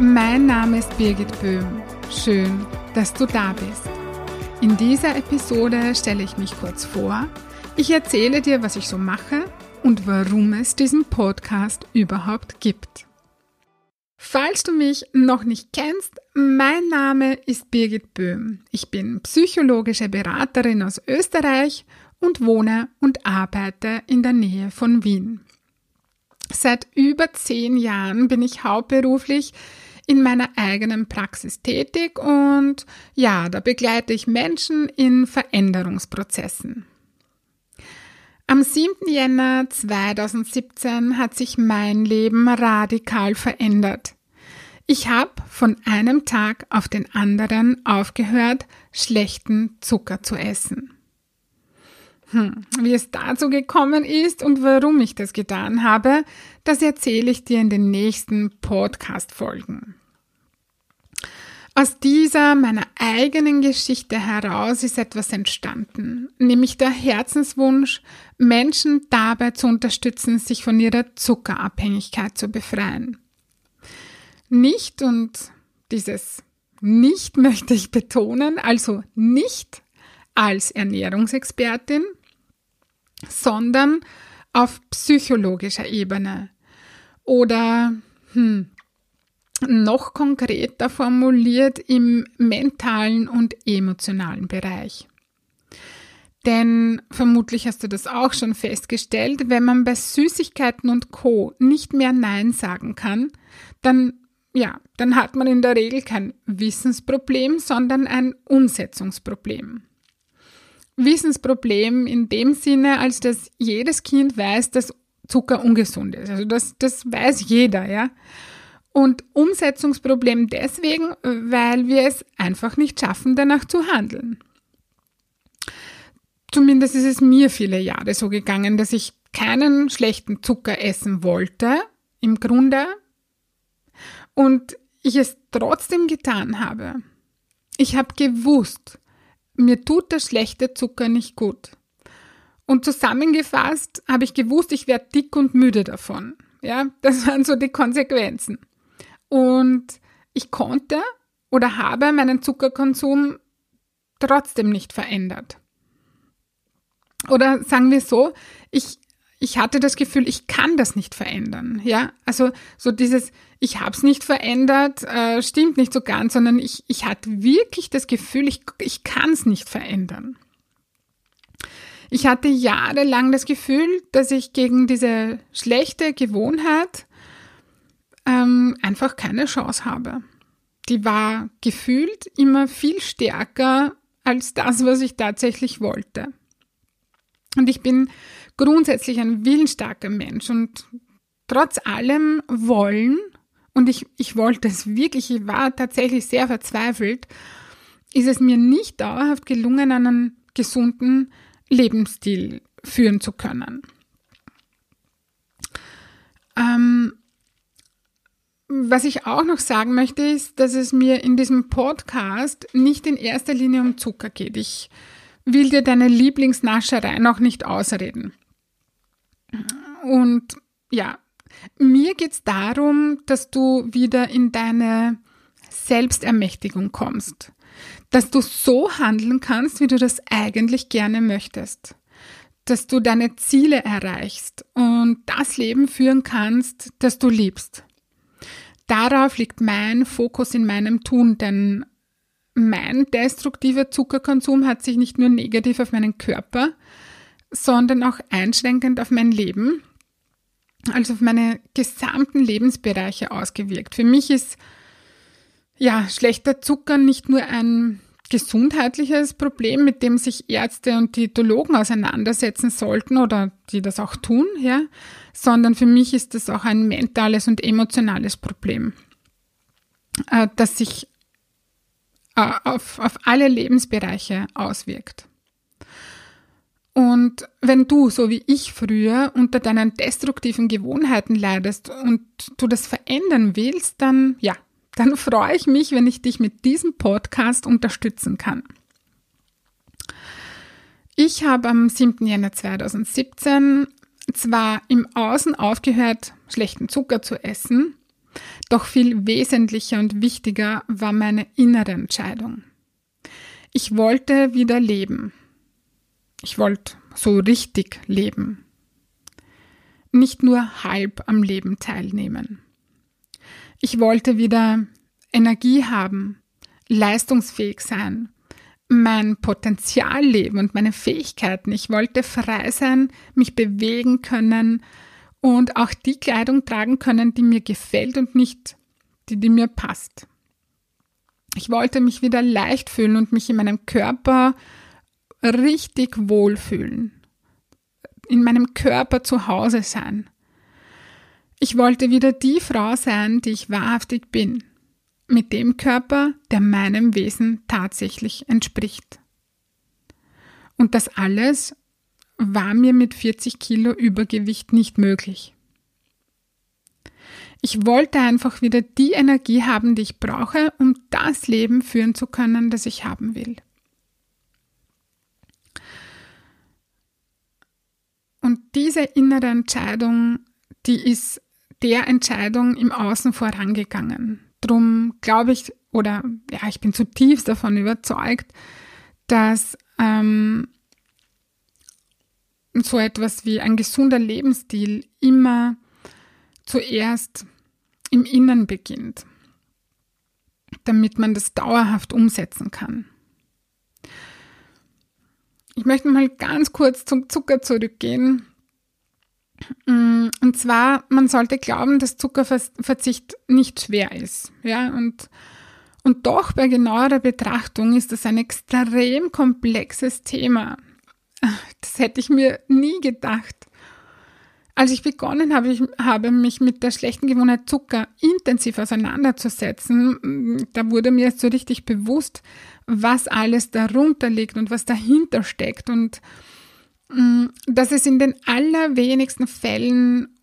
Mein Name ist Birgit Böhm. Schön, dass du da bist. In dieser Episode stelle ich mich kurz vor. Ich erzähle dir, was ich so mache und warum es diesen Podcast überhaupt gibt. Falls du mich noch nicht kennst, mein Name ist Birgit Böhm. Ich bin psychologische Beraterin aus Österreich und wohne und arbeite in der Nähe von Wien. Seit über zehn Jahren bin ich hauptberuflich in meiner eigenen Praxis tätig und ja, da begleite ich Menschen in Veränderungsprozessen. Am 7. Jänner 2017 hat sich mein Leben radikal verändert. Ich habe von einem Tag auf den anderen aufgehört, schlechten Zucker zu essen. Hm, wie es dazu gekommen ist und warum ich das getan habe, das erzähle ich dir in den nächsten Podcast-Folgen. Aus dieser meiner eigenen Geschichte heraus ist etwas entstanden, nämlich der Herzenswunsch, Menschen dabei zu unterstützen, sich von ihrer Zuckerabhängigkeit zu befreien. Nicht, und dieses nicht möchte ich betonen, also nicht als Ernährungsexpertin, sondern auf psychologischer Ebene oder hm, noch konkreter formuliert im mentalen und emotionalen Bereich. Denn vermutlich hast du das auch schon festgestellt, wenn man bei Süßigkeiten und Co nicht mehr Nein sagen kann, dann ja, dann hat man in der Regel kein Wissensproblem, sondern ein Umsetzungsproblem. Wissensproblem in dem Sinne, als dass jedes Kind weiß, dass Zucker ungesund ist. Also das, das weiß jeder, ja. Und Umsetzungsproblem deswegen, weil wir es einfach nicht schaffen, danach zu handeln. Zumindest ist es mir viele Jahre so gegangen, dass ich keinen schlechten Zucker essen wollte, im Grunde, und ich es trotzdem getan habe. Ich habe gewusst, mir tut der schlechte Zucker nicht gut. Und zusammengefasst habe ich gewusst, ich werde dick und müde davon. Ja, das waren so die Konsequenzen. Und ich konnte oder habe meinen Zuckerkonsum trotzdem nicht verändert. Oder sagen wir so, ich, ich hatte das Gefühl, ich kann das nicht verändern. Ja, also so dieses, ich habe es nicht verändert, äh, stimmt nicht so ganz, sondern ich, ich hatte wirklich das Gefühl, ich, ich kann es nicht verändern. Ich hatte jahrelang das Gefühl, dass ich gegen diese schlechte Gewohnheit ähm, einfach keine Chance habe. Die war gefühlt immer viel stärker als das, was ich tatsächlich wollte. Und ich bin grundsätzlich ein willensstarker Mensch und trotz allem wollen, und ich, ich wollte es wirklich, ich war tatsächlich sehr verzweifelt, ist es mir nicht dauerhaft gelungen, einen gesunden Lebensstil führen zu können. Ähm, was ich auch noch sagen möchte, ist, dass es mir in diesem Podcast nicht in erster Linie um Zucker geht. Ich will dir deine Lieblingsnascherei noch nicht ausreden. Und ja, mir geht es darum, dass du wieder in deine Selbstermächtigung kommst. Dass du so handeln kannst, wie du das eigentlich gerne möchtest. Dass du deine Ziele erreichst und das Leben führen kannst, das du liebst. Darauf liegt mein Fokus in meinem Tun, denn mein destruktiver Zuckerkonsum hat sich nicht nur negativ auf meinen Körper, sondern auch einschränkend auf mein Leben, also auf meine gesamten Lebensbereiche ausgewirkt. Für mich ist ja schlechter Zucker nicht nur ein gesundheitliches Problem, mit dem sich Ärzte und Diätologen auseinandersetzen sollten oder die das auch tun, ja, sondern für mich ist das auch ein mentales und emotionales Problem. äh, das sich äh, auf, auf alle Lebensbereiche auswirkt. Und wenn du, so wie ich früher, unter deinen destruktiven Gewohnheiten leidest und du das verändern willst, dann ja, dann freue ich mich, wenn ich dich mit diesem Podcast unterstützen kann. Ich habe am 7. Jänner 2017 zwar im Außen aufgehört, schlechten Zucker zu essen, doch viel wesentlicher und wichtiger war meine innere Entscheidung. Ich wollte wieder leben. Ich wollte so richtig leben. Nicht nur halb am Leben teilnehmen. Ich wollte wieder Energie haben, leistungsfähig sein, mein Potenzial leben und meine Fähigkeiten. Ich wollte frei sein, mich bewegen können und auch die Kleidung tragen können, die mir gefällt und nicht die, die mir passt. Ich wollte mich wieder leicht fühlen und mich in meinem Körper richtig wohlfühlen, in meinem Körper zu Hause sein. Ich wollte wieder die Frau sein, die ich wahrhaftig bin, mit dem Körper, der meinem Wesen tatsächlich entspricht. Und das alles war mir mit 40 Kilo Übergewicht nicht möglich. Ich wollte einfach wieder die Energie haben, die ich brauche, um das Leben führen zu können, das ich haben will. Und diese innere Entscheidung, die ist der Entscheidung im Außen vorangegangen. Drum glaube ich, oder ja, ich bin zutiefst davon überzeugt, dass ähm, so etwas wie ein gesunder Lebensstil immer zuerst im Innen beginnt, damit man das dauerhaft umsetzen kann. Ich möchte mal ganz kurz zum Zucker zurückgehen. Mm, und zwar, man sollte glauben, dass Zuckerverzicht nicht schwer ist. Ja, und, und doch bei genauerer Betrachtung ist das ein extrem komplexes Thema. Das hätte ich mir nie gedacht. Als ich begonnen habe, ich habe mich mit der schlechten Gewohnheit Zucker intensiv auseinanderzusetzen, mm, da wurde mir so richtig bewusst, was alles darunter liegt und was dahinter steckt und dass es in den allerwenigsten Fällen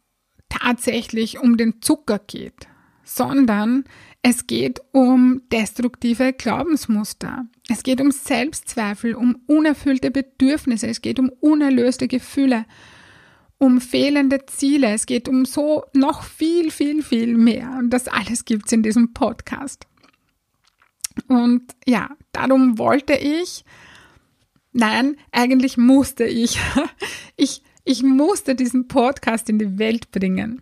tatsächlich um den Zucker geht, sondern es geht um destruktive Glaubensmuster. Es geht um Selbstzweifel, um unerfüllte Bedürfnisse, es geht um unerlöste Gefühle um fehlende Ziele, es geht um so noch viel, viel, viel mehr. Und das alles gibt's in diesem Podcast. Und ja, darum wollte ich, nein, eigentlich musste ich, ich, ich musste diesen Podcast in die Welt bringen.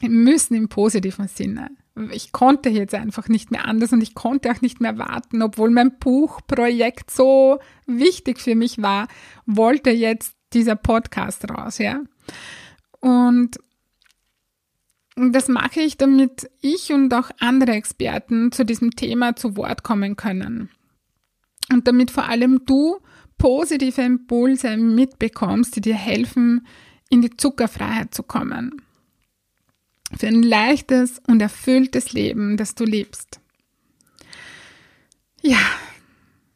Müssen im positiven Sinne. Ich konnte jetzt einfach nicht mehr anders und ich konnte auch nicht mehr warten, obwohl mein Buchprojekt so wichtig für mich war, wollte jetzt dieser Podcast raus, ja. Und das mache ich, damit ich und auch andere Experten zu diesem Thema zu Wort kommen können. Und damit vor allem du positive Impulse mitbekommst, die dir helfen, in die Zuckerfreiheit zu kommen. Für ein leichtes und erfülltes Leben, das du lebst. Ja,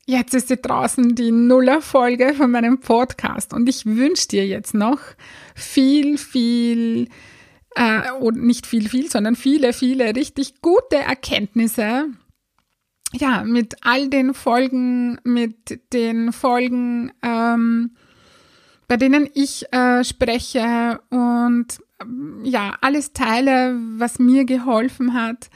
Jetzt ist sie draußen die Nuller-Folge von meinem Podcast und ich wünsche dir jetzt noch viel, viel, äh, und nicht viel, viel, sondern viele, viele richtig gute Erkenntnisse. Ja, mit all den Folgen, mit den Folgen, ähm, bei denen ich äh, spreche und ja, alles teile, was mir geholfen hat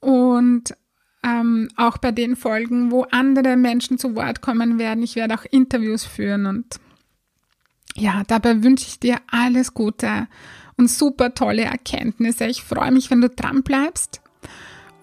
und ähm, auch bei den Folgen, wo andere Menschen zu Wort kommen werden. Ich werde auch Interviews führen und ja, dabei wünsche ich dir alles Gute und super tolle Erkenntnisse. Ich freue mich, wenn du dran bleibst.